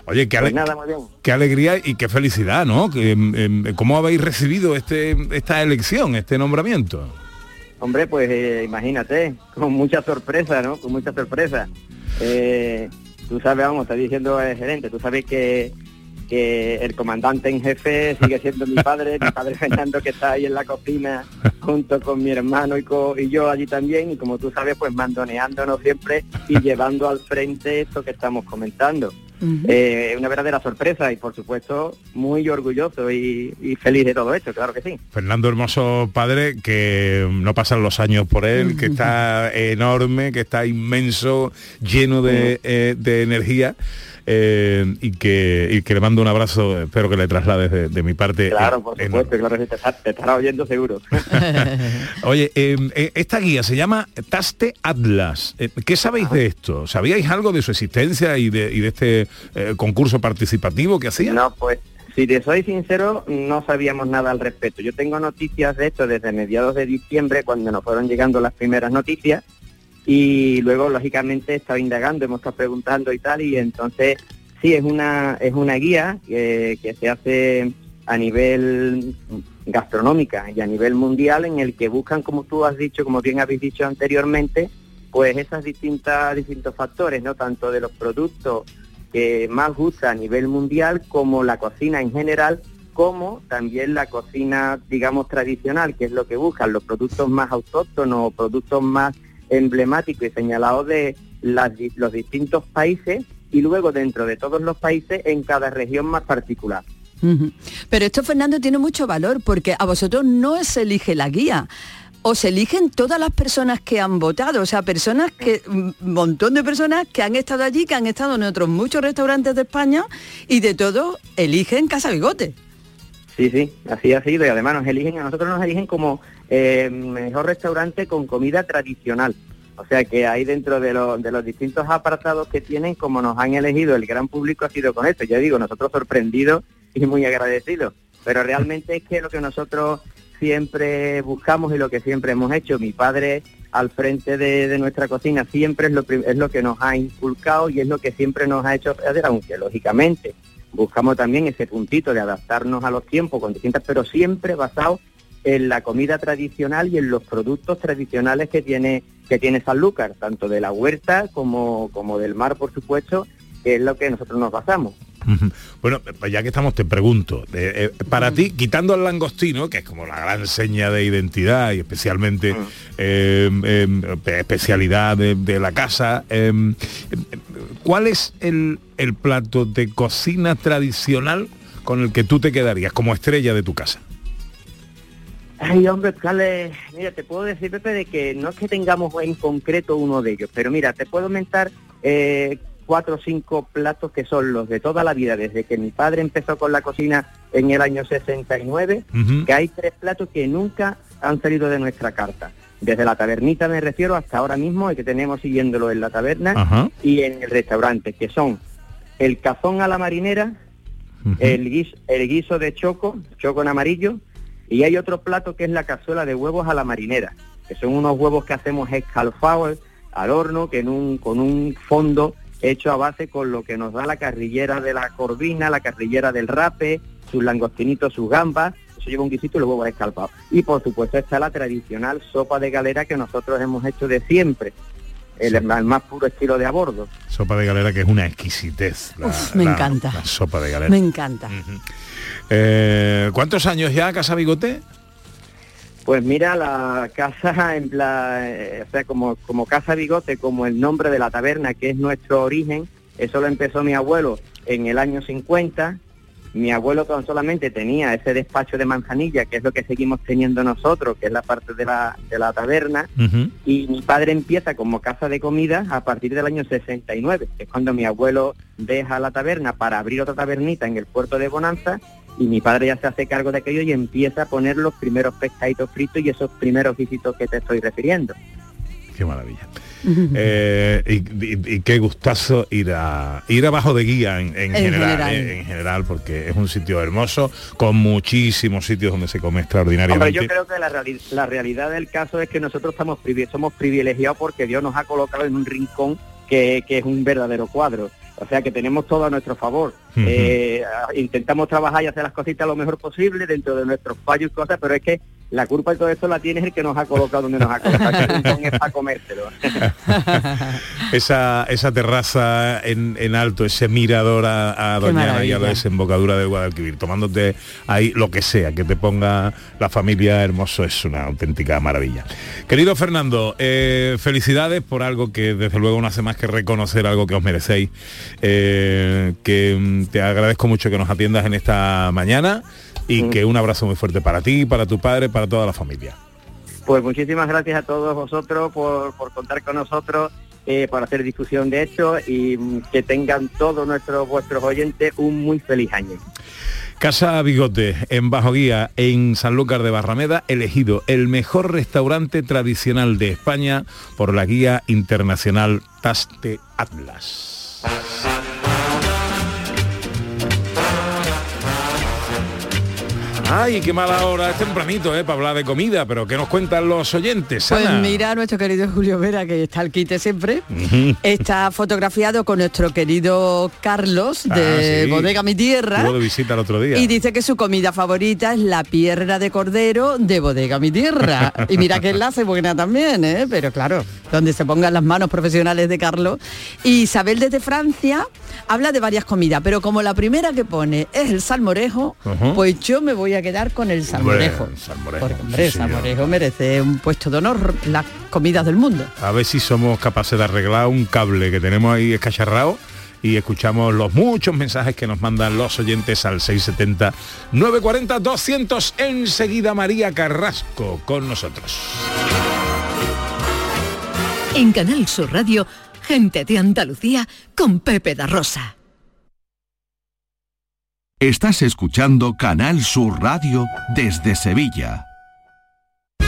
Oye, qué, Pues ale- nada, qué alegría y qué felicidad, ¿no? Em, em, ¿Cómo habéis recibido este, esta elección, este nombramiento? Hombre, pues eh, imagínate, con mucha sorpresa, ¿no? Con mucha sorpresa. Eh, tú sabes, vamos, está diciendo el gerente, tú sabes que, que el comandante en jefe sigue siendo mi padre, mi padre Fernando que está ahí en la cocina junto con mi hermano y, co- y yo allí también, y como tú sabes, pues mandoneándonos siempre y llevando al frente esto que estamos comentando. Eh, una verdadera sorpresa y por supuesto muy orgulloso y, y feliz de todo esto, claro que sí. Fernando Hermoso Padre, que no pasan los años por él, que está enorme, que está inmenso, lleno de, eh, de energía. Eh, y, que, y que le mando un abrazo, espero que le traslades de, de mi parte. Claro, eh, por enorme. supuesto, claro te, te estará oyendo seguro. Oye, eh, eh, esta guía se llama Taste Atlas. ¿Qué sabéis de esto? ¿Sabíais algo de su existencia y de, y de este eh, concurso participativo que hacía? No, pues si te soy sincero, no sabíamos nada al respecto. Yo tengo noticias de esto desde mediados de diciembre, cuando nos fueron llegando las primeras noticias, y luego, lógicamente, he indagando, hemos estado preguntando y tal, y entonces sí, es una, es una guía que, se hace a nivel gastronómica y a nivel mundial en el que buscan, como tú has dicho, como bien habéis dicho anteriormente, pues esas distintas distintos factores, no tanto de los productos que más gusta a nivel mundial como la cocina en general, como también la cocina, digamos, tradicional, que es lo que buscan, los productos más autóctonos, productos más emblemáticos y señalados de las los distintos países y luego dentro de todos los países en cada región más particular. Pero esto, Fernando, tiene mucho valor porque a vosotros no se elige la guía. Os eligen todas las personas que han votado, o sea, personas que, un montón de personas que han estado allí, que han estado en otros muchos restaurantes de España y de todo eligen Casa Bigote. Sí, sí, así ha sido y además nos eligen, a nosotros nos eligen como eh, mejor restaurante con comida tradicional. O sea que ahí dentro de, los- de los distintos apartados que tienen, como nos han elegido, el gran público ha sido con esto. Ya digo, nosotros sorprendidos y muy agradecidos. Pero realmente es que lo que nosotros siempre buscamos y lo que siempre hemos hecho, mi padre al frente de, de nuestra cocina siempre es lo, es lo que nos ha inculcado y es lo que siempre nos ha hecho hacer, aunque lógicamente buscamos también ese puntito de adaptarnos a los tiempos con distintas, pero siempre basado en la comida tradicional y en los productos tradicionales que tiene que tiene Sanlúcar, tanto de la huerta como, como del mar, por supuesto, que es lo que nosotros nos basamos. Bueno, pues ya que estamos, te pregunto, eh, eh, para ti, quitando el langostino, que es como la gran seña de identidad y especialmente eh, eh, especialidad de, de la casa, eh, ¿cuál es el, el plato de cocina tradicional con el que tú te quedarías como estrella de tu casa? Ay, hombre, Carles, mira, te puedo decir, Pepe, de que no es que tengamos en concreto uno de ellos, pero mira, te puedo aumentar eh, cuatro o cinco platos que son los de toda la vida, desde que mi padre empezó con la cocina en el año 69, Ujú. que hay tres platos que nunca han salido de nuestra carta. Desde la tabernita me refiero hasta ahora mismo, el que tenemos siguiéndolo en la taberna y en el restaurante, que son el cazón a la marinera, el, guiso, el guiso de choco, choco en amarillo, y hay otro plato que es la cazuela de huevos a la marinera, que son unos huevos que hacemos escalfados al horno, que en un, con un fondo hecho a base con lo que nos da la carrillera de la corvina, la carrillera del rape, sus langostinitos, sus gambas, eso lleva un guisito y los huevos escalfados. Y por supuesto está la tradicional sopa de galera que nosotros hemos hecho de siempre, el, el más puro estilo de a bordo. Sopa de galera que es una exquisitez. la- Uf, me la- encanta. la sopa de galera. Me encanta. Eh, ¿Cuántos años ya, Casa Bigote? Pues mira, la casa, en plan, eh, o sea, como, como Casa Bigote, como el nombre de la taberna, que es nuestro origen, eso lo empezó mi abuelo en el año 50. Mi abuelo tan solamente tenía ese despacho de manzanilla, que es lo que seguimos teniendo nosotros, que es la parte de la, de la taberna, y mi padre empieza como casa de comida a partir del año 69, que es cuando mi abuelo deja la taberna para abrir otra tabernita en el puerto de Bonanza y mi padre ya se hace cargo de aquello y empieza a poner los primeros pescaditos fritos y esos primeros visitos que te estoy refiriendo. Qué maravilla. Eh, y, y- y qué gustazo ir a ir abajo de guía en, en En general, general. eh, en general, porque es un sitio hermoso, con muchísimos sitios donde se come Hombre, extraordinariamente. yo creo que la, reali- la realidad del caso es que nosotros estamos privi- somos privilegiados porque Dios nos ha colocado en un rincón que, que es un verdadero cuadro. O sea que tenemos todo a nuestro favor. Eh, intentamos trabajar y hacer las cositas lo mejor posible dentro de nuestros fallos y cosas, pero es que la culpa de todo esto la tiene el que nos ha colocado donde nos ha colocado. es para comérselo. esa, esa terraza en, en alto, ese mirador a, Doñana y a la desembocadura del Guadalquivir, tomándote ahí lo que sea, que te ponga la familia hermoso, es una auténtica maravilla. Querido Fernando, eh, felicidades por algo que desde luego no hace más que reconocer algo que os merecéis, eh, que mm, te agradezco mucho que nos atiendas en esta mañana y que un abrazo muy fuerte para ti, para tu padre, para toda la familia. Pues muchísimas gracias a todos vosotros por, por contar con nosotros, eh, para hacer difusión de esto y mm, que tengan todos nuestros vuestros oyentes un muy feliz año. Casa Bigote, en Bajo Guía, en Sanlúcar de Barrameda, elegido el mejor restaurante tradicional de España por la guía internacional Taste Atlas. Ay, qué mala hora, es tempranito, ¿eh? Para hablar de comida, pero ¿qué nos cuentan los oyentes, Pues mira, nuestro querido Julio Vera, que está al quite siempre, está fotografiado con nuestro querido Carlos de Ah, sí. Bodega Mi Tierra. Estuvo de visita el otro día. Y dice que su comida favorita es la pierna de cordero de Bodega Mi Tierra. Y mira que hace buena también, ¿eh? Pero claro, donde se pongan las manos profesionales de Carlos. Y Isabel desde Francia habla de varias comidas, pero como la primera que pone es el salmorejo, pues yo me voy a quedar con el salmorejo. Salmorejo, Porque, hombre, el sí, salmorejo merece un puesto de honor las comidas del mundo. A ver si somos capaces de arreglar un cable que tenemos ahí escacharrado y escuchamos los muchos mensajes que nos mandan los oyentes al 670 940 200 enseguida María Carrasco con nosotros. En Canal Sur Radio, gente de Andalucía con Pepe da Rosa. Estás escuchando Canal Sur Radio desde Sevilla.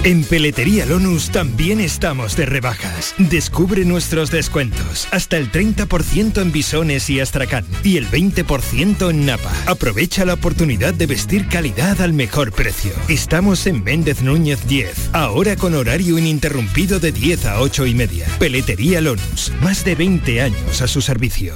En Peletería Lonus también estamos de rebajas. Descubre nuestros descuentos. Hasta el 30% en bisones y astracán y el 20% en napa. Aprovecha la oportunidad de vestir calidad al mejor precio. Estamos en Méndez Núñez 10, ahora con horario ininterrumpido de 10 a 8 y media. Peletería Lonus, más de 20 años a su servicio.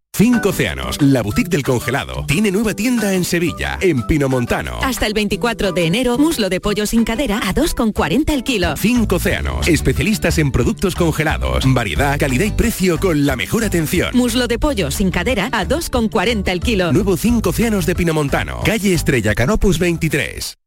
Cinco Océanos, la boutique del congelado, tiene nueva tienda en Sevilla, en Pinomontano. Hasta el 24 de enero, muslo de pollo sin cadera a 2,40 el kilo. Cinco Océanos, especialistas en productos congelados, variedad, calidad y precio con la mejor atención. Muslo de pollo sin cadera a 2,40 el kilo. Nuevo Cinco Océanos de Pinomontano, calle Estrella Canopus 23.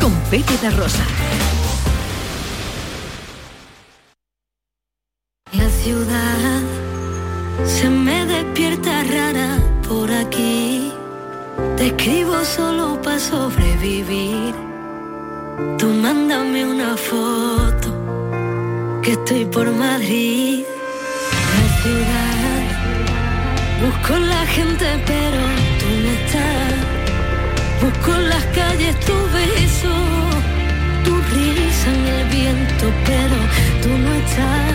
Con Pepe da Rosa. La ciudad se me despierta rara por aquí. Te escribo solo para sobrevivir. Tú mándame una foto que estoy por Madrid. La ciudad busco la gente pero tú no estás. Busco en las calles tu beso, tu risa en el viento, pero tú no estás.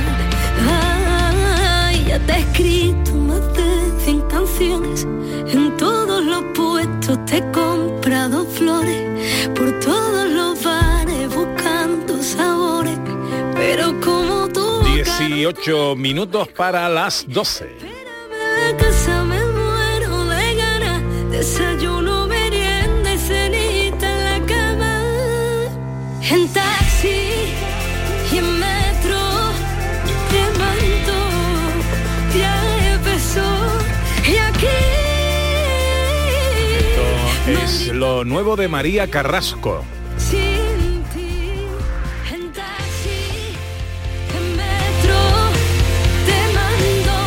Ay, ya te he escrito más de 100 canciones, en todos los puestos te he comprado flores, por todos los bares buscando sabores, pero como tú 18 minutos para las 12. a casa me muero de ganas, desayuno, En taxi y en metro te mando, ya empezó y aquí Esto es lo nuevo de María Carrasco. sin ti. En taxi, en metro te mando,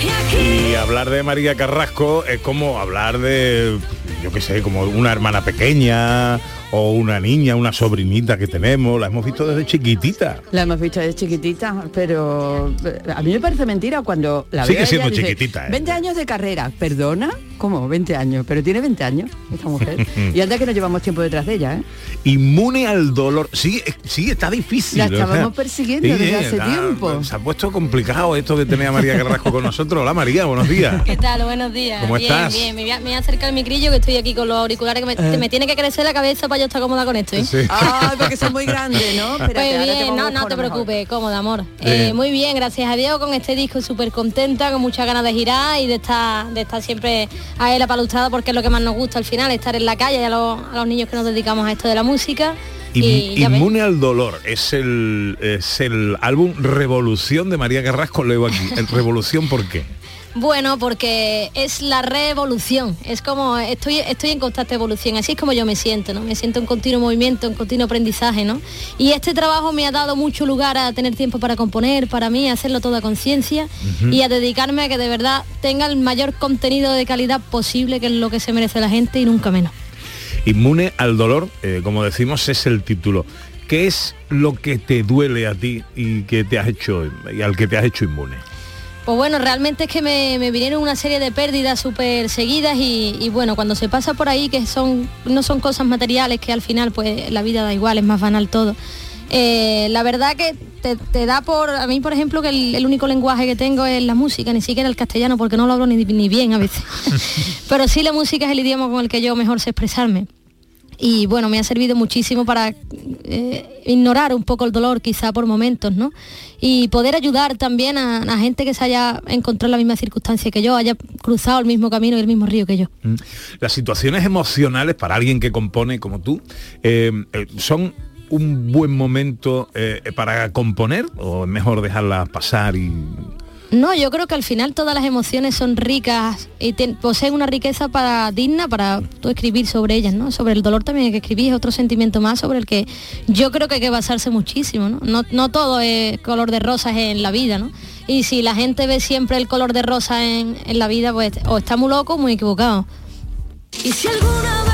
y aquí. Y hablar de María Carrasco es como hablar de, yo qué sé, como una hermana pequeña o una niña, una sobrinita que tenemos. La hemos visto desde chiquitita. La hemos visto de chiquitita, pero eh, a mí me parece mentira cuando la Sigue veo a ella, siendo dice, chiquitita, ¿eh? 20 años de carrera, ¿perdona? ¿Cómo? 20 años, pero tiene 20 años esta mujer. y anda que nos llevamos tiempo detrás de ella, ¿eh? Inmune al dolor. Sí, eh, sí, está difícil. La o sea, estábamos persiguiendo desde hace está- tiempo. Se ha puesto complicado esto de tener a María Carrasco con nosotros. Hola María, buenos días. ¿Qué tal? Buenos días. ¿Cómo bien, estás? bien. Me voy, a, me voy a acercar al micrillo que estoy aquí con los auriculares que me, Eh. me tiene que crecer la cabeza para yo estar cómoda con esto. ¿eh? Sí. Ay, porque son muy grandes, ¿no? Espérate, Pues ahora te bien, no, no te preocupes, cómoda, amor. Eh. Eh, muy bien, gracias a Dios con este disco súper contenta, con muchas ganas de girar y de estar, de estar siempre a la palustrada porque es lo que más nos gusta al final, estar en la calle y a los, a los niños que nos dedicamos a esto de la música. Y. Inmune al dolor es el es el álbum Revolución de María Carrasco. Leo aquí. ¿El Revolución por qué? Bueno, porque es la revolución, es como estoy, estoy en constante evolución, así es como yo me siento, ¿no? Me siento en continuo movimiento, en continuo aprendizaje, ¿no? Y este trabajo me ha dado mucho lugar a tener tiempo para componer, para mí, a hacerlo todo a conciencia y a dedicarme a que de verdad tenga el mayor contenido de calidad posible, que es lo que se merece la gente y nunca menos. Inmune al dolor, eh, como decimos, es el título. ¿Qué es lo que te duele a ti y que te has hecho y al que te has hecho inmune? Pues bueno, realmente es que me, me vinieron una serie de pérdidas súper seguidas y, y bueno, cuando se pasa por ahí, que son no son cosas materiales, que al final pues la vida da igual, es más banal todo. Eh, la verdad que te, te da por, a mí por ejemplo, que el, único lenguaje que tengo es la música, ni siquiera el castellano, porque no lo hablo ni, ni bien a veces. Pero sí la música es el idioma con el que yo mejor sé expresarme. Y bueno, me ha servido muchísimo para eh, ignorar un poco el dolor quizá por momentos, ¿no? Y poder ayudar también a, a gente que se haya encontrado en la misma circunstancia que yo, haya cruzado el mismo camino y el mismo río que yo. Mm. Las situaciones emocionales para alguien que compone como tú eh, eh, son un buen momento para componer o mejor dejarlas pasar y No, yo creo que al final todas las emociones son ricas y poseen una riqueza para digna para tú escribir sobre ellas, ¿no? Sobre el dolor también hay que escribir, es otro sentimiento más sobre el que yo creo que hay que basarse muchísimo, ¿no? No, no todo es color de rosas en la vida, ¿no? Y si la gente ve siempre el color de rosa en, en la vida, pues o está muy loco o muy equivocado. Y si alguna vez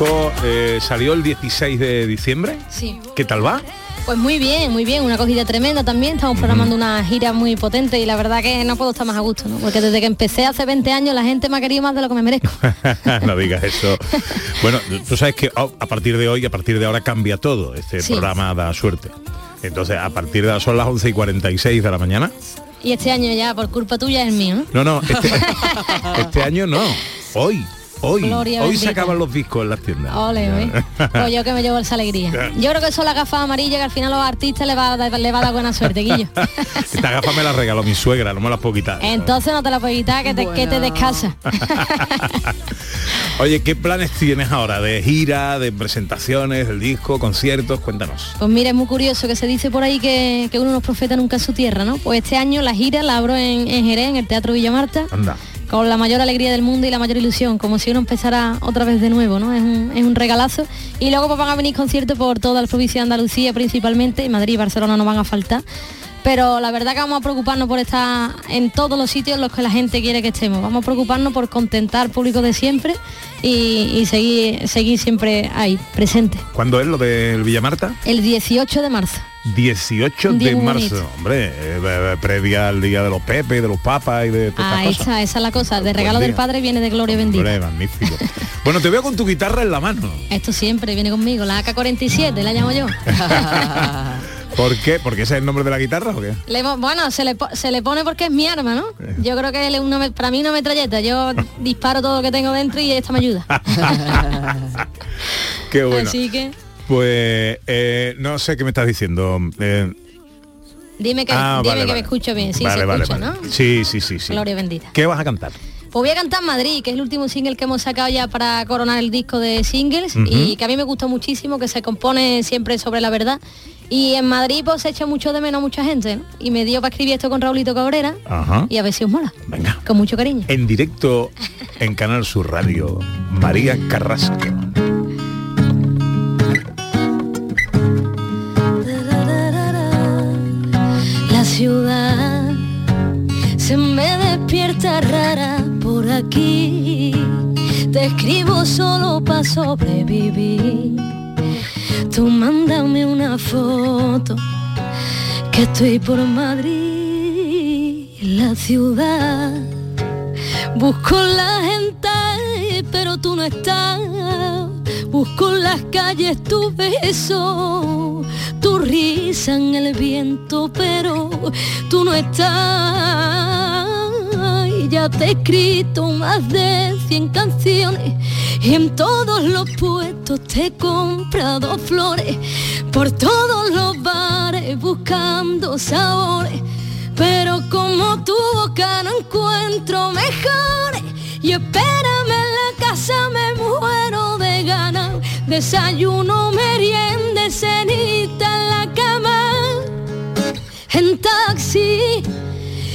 disco eh, salió el 16 de diciembre. Sí. ¿Qué tal va? Pues muy bien, muy bien, una acogida tremenda también. Estamos programando una gira muy potente y la verdad que no puedo estar más a gusto, ¿no? Porque desde que empecé hace 20 años la gente me ha querido más de lo que me merezco. no digas eso. Bueno, tú sabes que oh, a partir de hoy, a partir de ahora cambia todo. Este Sí. programa da suerte. Entonces, a partir de son las 11 y 46 de la mañana. Y este año ya, por culpa tuya, es mío, ¿no? No, no, este, este año no. Hoy, hoy. Gloria hoy bendita. se acaban los discos en las tiendas. Ole, ole. Pues yo que me llevo esa alegría. Yo creo que son las gafas amarillas que al final a los artistas le va, a dar- le va a dar buena suerte, Guillo. Esta gafa me la regaló mi suegra, no me las puedo quitar. Entonces no te la puedes quitar, que te, que te descasa. Oye, ¿qué planes tienes ahora? ¿De gira, de presentaciones, del disco, conciertos? Cuéntanos. Pues mira, es muy curioso que se dice por ahí que, que uno no es profeta nunca en su tierra, ¿no? Pues este año la gira la abro en, en Jerez, en el Teatro Villa Marta, Anda. Con la mayor alegría del mundo y la mayor ilusión, como si uno empezara otra vez de nuevo, ¿no? Es un, es un regalazo. Y luego pues van a venir conciertos por toda la provincia de Andalucía principalmente, Madrid y Barcelona no van a faltar. Pero la verdad que vamos a preocuparnos por estar en todos los sitios en los que la gente quiere que estemos. Vamos a preocuparnos por contentar al público de siempre y, y seguir, seguir siempre ahí, presente. ¿Cuándo es lo del Villa Marta? El 18 de marzo. 18 Un día de marzo. bonito. Hombre, eh, eh, previa al día de los Pepe, de los Papas y de todas estas cosas. está, esa es la cosa. De regalo Buen del padre viene de gloria bendita. Hombre, magnífico. bueno, te veo con tu guitarra en la mano. Esto siempre viene conmigo, la AK-47, la llamo yo. ¿Por qué? ¿Porque ese es el nombre de la guitarra o qué? Le bueno, se le, se le pone porque es mi arma, ¿no? Yo creo que es una, para mí una metralleta. Yo disparo todo lo que tengo dentro y esta me ayuda. Qué bueno. Así que Pues eh, no sé qué me estás diciendo. Eh, dime que, ah, dime vale, que vale. me escucho bien. Sí, Vale, se escucha. ¿no? Sí, sí, sí, sí. Gloria bendita. ¿Qué vas a cantar? Pues voy a cantar Madrid, que es el último single que hemos sacado ya para coronar el disco de singles Ujú. y que a mí me gusta muchísimo, que se compone siempre sobre la verdad. Y en Madrid pues se echa mucho de menos a mucha gente, ¿no? Y me dio para escribir esto con Raulito Cabrera Ajá. y a ver si os mola. Venga. Con mucho cariño. En directo en Canal Sur Radio, María Carrasco. Solo para sobrevivir. Tú mándame una foto que estoy por Madrid, la ciudad. Busco la gente, pero tú no estás. Busco las calles tu beso, tu risa en el viento, pero tú no estás. Ya te he escrito más de 100 canciones y en todos los puestos te he comprado flores por todos los bares buscando sabores. Pero como tu boca no encuentro mejores y espérame en la casa me muero de ganas. Desayuno, merienda, cenita en la cama. taxi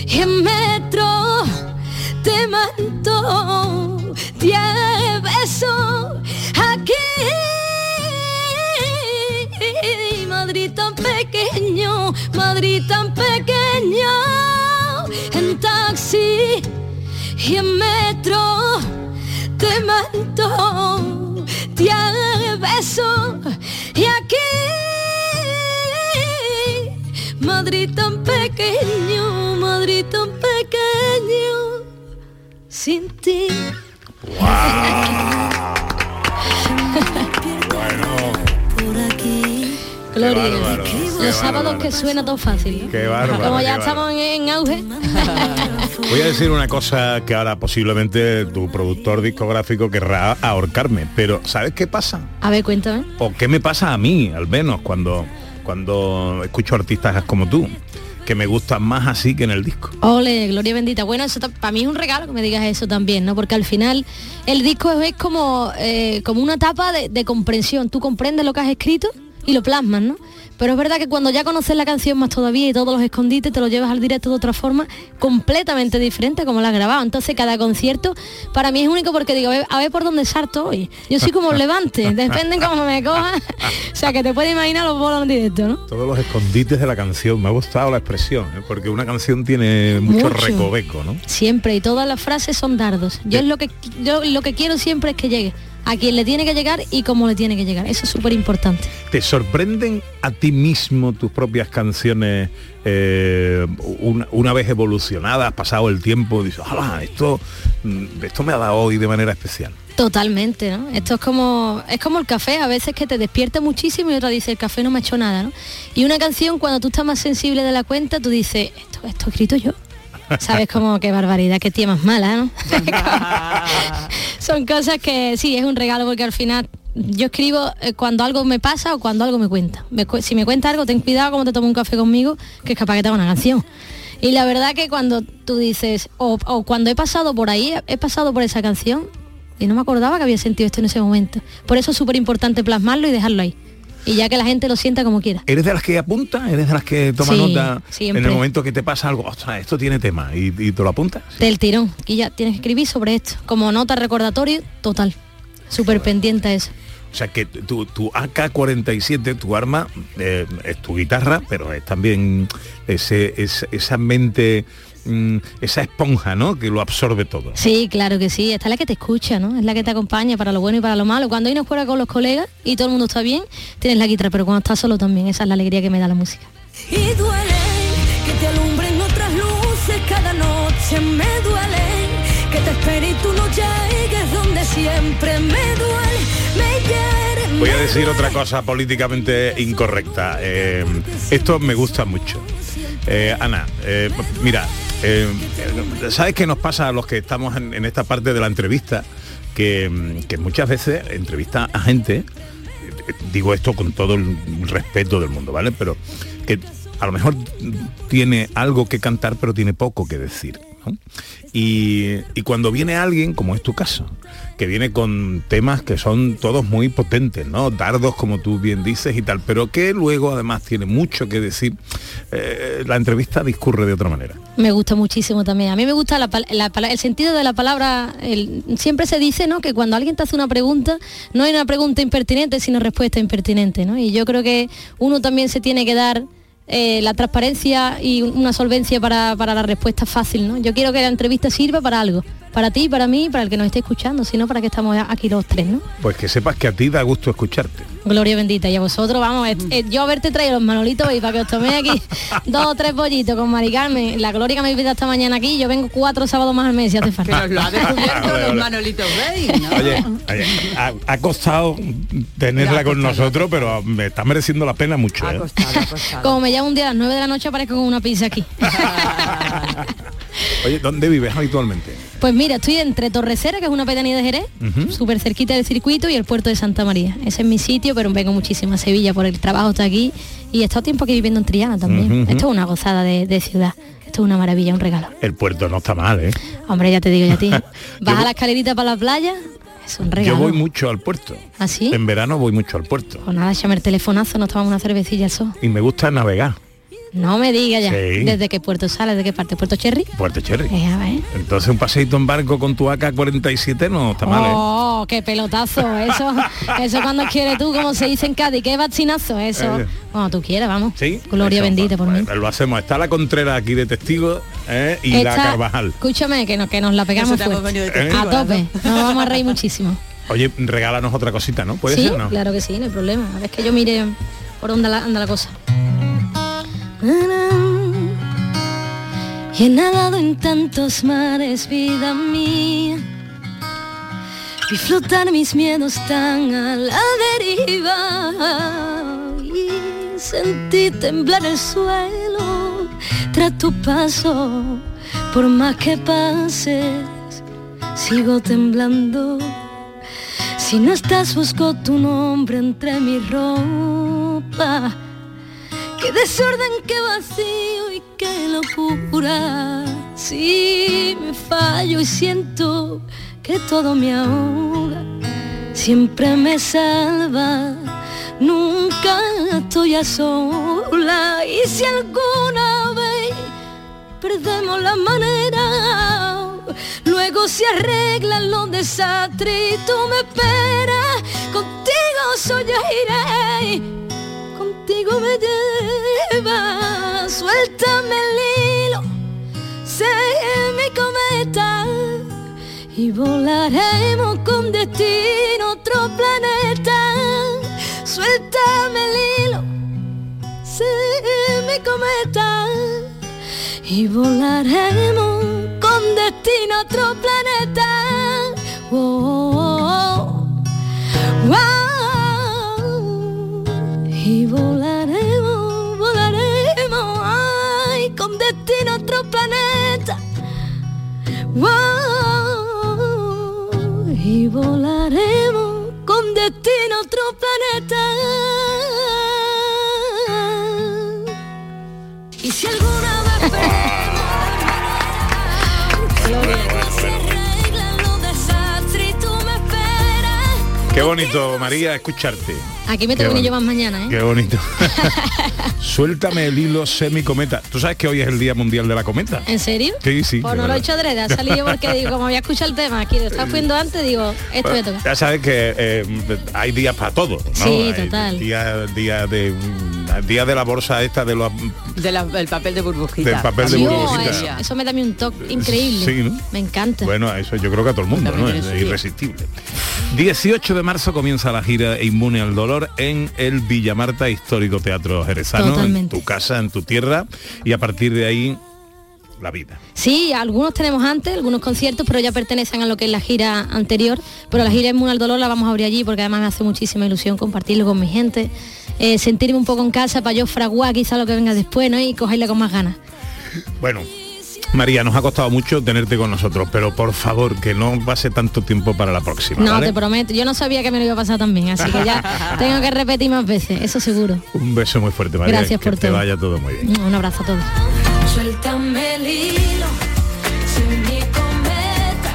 y en metro te mando diez besos aquí. Madrid tan pequeño, Madrid tan pequeño, en taxi y en metro te mando diez besos y aquí Madrid tan pequeño, Madrid tan pequeño, sin ti. Por aquí. Gloria. bárbaro, qué Los sábados que suena todo fácil. ¿no? Qué bárbaro, Como ya estamos en, en auge. Voy a decir una cosa que ahora posiblemente tu productor discográfico querrá ahorcarme, pero ¿sabes qué pasa? A ver, cuéntame. ¿O qué me pasa a mí, al menos, cuando, cuando escucho artistas como tú? Que me gustan más así que en el disco. Ole, gloria bendita. Bueno, eso para mí es un regalo que me digas eso también, ¿no? Porque al final el disco es, como, eh, como una etapa de, de comprensión. Tú comprendes lo que has escrito y lo plasmas, ¿no? Pero es verdad que cuando ya conoces la canción más todavía y todos los escondites te lo llevas al directo de otra forma completamente diferente como la has grabado. Entonces cada concierto para mí es único porque digo, a ver, por dónde salto hoy. Yo soy como un levante, depende cómo me coja. o sea que te puedes imaginar los bolos en directo, ¿no? Todos los escondites de la canción, me ha gustado la expresión, ¿eh? porque una canción tiene mucho, Mucho. recoveco, ¿no? Siempre y todas las frases son dardos. Yo es lo que yo lo que quiero siempre es que llegue a quien le tiene que llegar y cómo le tiene que llegar. Eso es súper importante. ¿Te sorprenden a ti mismo tus propias canciones eh, una, una vez evolucionadas, pasado el tiempo? Dices, "Hala, esto, mm, esto me ha dado hoy de manera especial. Totalmente, ¿no? Esto es como es como el café, a veces que te despierta muchísimo y otra dice el café no me ha hecho nada, ¿no? Y una canción cuando tú estás más sensible de la cuenta, tú dices, esto esto he escrito yo. Sabes como qué barbaridad, qué tía más mala, ¿no? Son cosas que sí, es un regalo porque al final yo escribo eh, cuando algo me pasa o cuando algo me cuenta. Me si me cuenta algo, ten cuidado como te tomo un café conmigo, que es capaz que te haga una canción. Y la verdad que cuando tú dices, o, o cuando he pasado por ahí, he pasado por esa canción y no me acordaba que había sentido esto en ese momento. Por eso es súper importante plasmarlo y dejarlo ahí. Y ya que la gente lo sienta como quiera. ¿Eres de las que apunta? ¿Eres de las que toma Sí, nota siempre. en el momento que te pasa algo? Ostras, esto tiene tema y, y te lo apuntas. Del tirón. Y ya tienes que escribir sobre esto. Como nota recordatorio, total. Súper pendiente a eso. O sea que tu, tu AK-47, tu arma, eh, es tu guitarra, pero es también ese, es- esa mente, mm, esa esponja, ¿no? Que lo absorbe todo. Sí, claro que sí. Esta es la que te escucha, ¿no? Es la que te acompaña para lo bueno y para lo malo. Cuando hay una escuela con los colegas y todo el mundo está bien, tienes la guitarra, pero cuando estás solo también, esa es la alegría que me da la música. Y duele que te alumbren otras luces cada noche. Me duele que te espere y tú no llegues donde siempre me duele. Me. Voy a decir otra cosa políticamente incorrecta. Eh, esto me gusta mucho. Eh, Ana, eh, mira, eh, ¿sabes qué nos pasa a los que estamos en, esta parte de la entrevista? Que, mm, que muchas veces entrevista a gente, digo esto con todo el respeto del mundo, ¿vale? Pero que a lo mejor tiene algo que cantar, pero tiene poco que decir. Y, cuando viene alguien, como es tu caso, que viene con temas que son todos muy potentes, ¿no? Dardos, como tú bien dices y tal, pero que luego además tiene mucho que decir, eh, la entrevista discurre de otra manera. Me gusta muchísimo también. A mí me gusta la la el sentido de la palabra. siempre se dice ¿no? que cuando alguien te hace una pregunta, no hay una pregunta impertinente, sino respuesta impertinente. ¿no? Y yo creo que uno también se tiene que dar eh, la transparencia y una solvencia para, para la respuesta fácil. ¿no? Yo quiero que la entrevista sirva para algo. Para ti, para mí, para el que nos esté escuchando, sino para que estamos aquí los tres, ¿no? Pues que sepas que a ti da gusto escucharte. Gloria bendita. Y a vosotros, vamos, eh, eh, yo haberte traído los manolitos y para que os toméis aquí dos o tres bollitos con Mari Carmen, la gloria que me invita esta mañana aquí, yo vengo cuatro sábados más al mes si hace falta. Que nos lo ha descubierto Ole, los ole. Manolitos Rey, ¿no? Oye, oye, ha, ha costado tenerla con nosotros, pero me está mereciendo la pena mucho. ¿eh? Como me llamo un día a las 9 de la noche aparezco con una pizza aquí. Oye, ¿dónde vives habitualmente? Pues mira, estoy entre Torrecera, que es una pedanía de Jerez, Ujú. súper cerquita del circuito, y el puerto de Santa María. Ese es mi sitio, pero vengo muchísimo a Sevilla por el trabajo está aquí y he estado tiempo aquí viviendo en Triana también. Esto es una gozada de, de ciudad. Esto es una maravilla, un regalo. El puerto no está mal, ¿eh? Hombre, ya te digo ya a ti. Yo Vas a voy- la escalerita para la playa, es un Yo regalo. voy mucho al puerto. ¿Así? En verano voy mucho al puerto. Pues nada, échame el telefonazo, nos tomamos una cervecilla al sol. Y me gusta navegar. No me diga ya. Sí. ¿Desde qué puerto sale? ¿De qué parte? ¿Puerto Cherry? Puerto Cherry. Eh, a ver. Entonces un paseíto en barco con tu AK-47 no está mal, ¿eh? Oh, qué pelotazo. Eso, eso cuando quieres tú, como se dice en Cádiz, qué bachinazo, eso. Eh. Cuando tú quieras, vamos. Sí. Gloria Eso, bendita por mí. pues, Lo hacemos. Está la Contreras aquí de testigo ¿eh? y la Carvajal. Escúchame, que nos, que nos la pegamos fuerte. A tope. Nos vamos a reír muchísimo. Oye, regálanos otra cosita, ¿no? ¿Puede sí, ser, no? claro que sí, no hay problema. A ver, es que yo mire por dónde la- anda la cosa. Y he nadado en tantos mares, vida mía. Vi flotar mis miedos tan a la deriva. Y sentí temblar el suelo tras tu paso. Por más que pases, sigo temblando. Si no estás, busco tu nombre entre mi ropa. Qué desorden, qué vacío y qué locura. Si me fallo y siento que todo me ahoga, siempre me salva. Nunca estoy a sola. Y si alguna vez perdemos la manera, luego se arreglan los desastres y tú me esperas. Contigo soy iré contigo me lleva, suéltame el hilo, sé mi cometa y volaremos con destino a otro planeta. Suéltame el hilo, sé mi cometa y volaremos con destino a otro planeta. Oh, oh, oh. Wow, y volaremos con destino a otro planeta. Y si alguna vez se arreglan los desastres y tú me esperas. Qué bonito, María, escucharte. Aquí me tengo yo más mañana, ¿eh? Qué bonito. Suéltame el hilo semicometa. ¿Tú sabes que hoy es el Día Mundial de la Cometa? ¿En serio? Sí, sí. Pues no lo he hecho adrede, ha salido porque digo, como había escuchado el tema, aquí lo estaba viendo antes, digo, esto me toca. Ya sabes que eh, hay días para todo, ¿no? Sí, Hay total. Día, día de día de la bolsa esta de los del papel de burbujita. Del papel de Dios, burbujita. eso, eso me da un toque increíble. Sí, ¿no? Me encanta. Bueno, eso yo creo que a todo el mundo, ¿no? Es irresistible. 18 de marzo comienza la gira Inmune al Dolor en el Villamarta Histórico Teatro Jerezano, en tu casa, en tu tierra, y a partir de ahí la vida. Sí, algunos tenemos antes, algunos conciertos, pero ya pertenecen a lo que es la gira anterior. Pero la gira Inmune al Dolor la vamos a abrir allí porque además me hace muchísima ilusión compartirlo con mi gente, eh, sentirme un poco en casa para yo fraguar quizá lo que venga después, ¿no? Y cogerle con más ganas. Bueno, María, nos ha costado mucho tenerte con nosotros, pero por favor, que no pase tanto tiempo para la próxima. No, ¿vale? te prometo, yo no sabía que me lo iba a pasar tan bien, así que ya tengo que repetir más veces, eso seguro. Un beso muy fuerte, María. Gracias que por te todo. vaya todo muy bien. Un abrazo a todos. Suéltame el hilo, sé mi cometa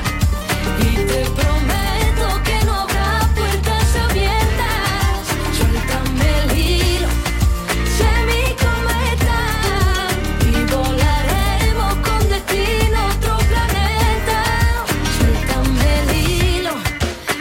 y te prometo que no habrá puertas abiertas. Suéltame el hilo, sé mi cometa y volaremos con destino a otro planeta. Suéltame el hilo,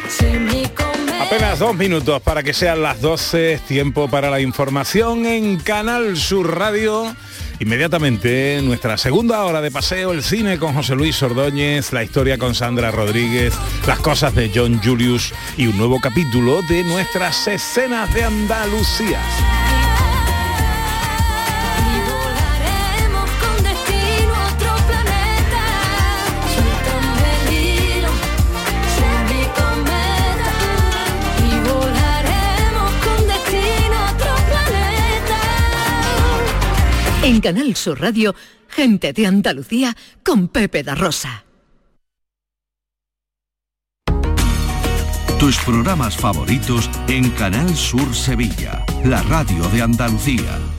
sé mi cometa. Apenas dos minutos para que sean las 12, es tiempo para la información en Canal Sur Radio. Inmediatamente, nuestra segunda hora de paseo, el cine con José Luis Ordóñez, la historia con Sandra Rodríguez, las cosas de John Julius y un nuevo capítulo de nuestras escenas de Andalucía. Canal Sur Radio, gente de Andalucía con Pepe da Rosa. Tus programas favoritos en Canal Sur Sevilla, la radio de Andalucía.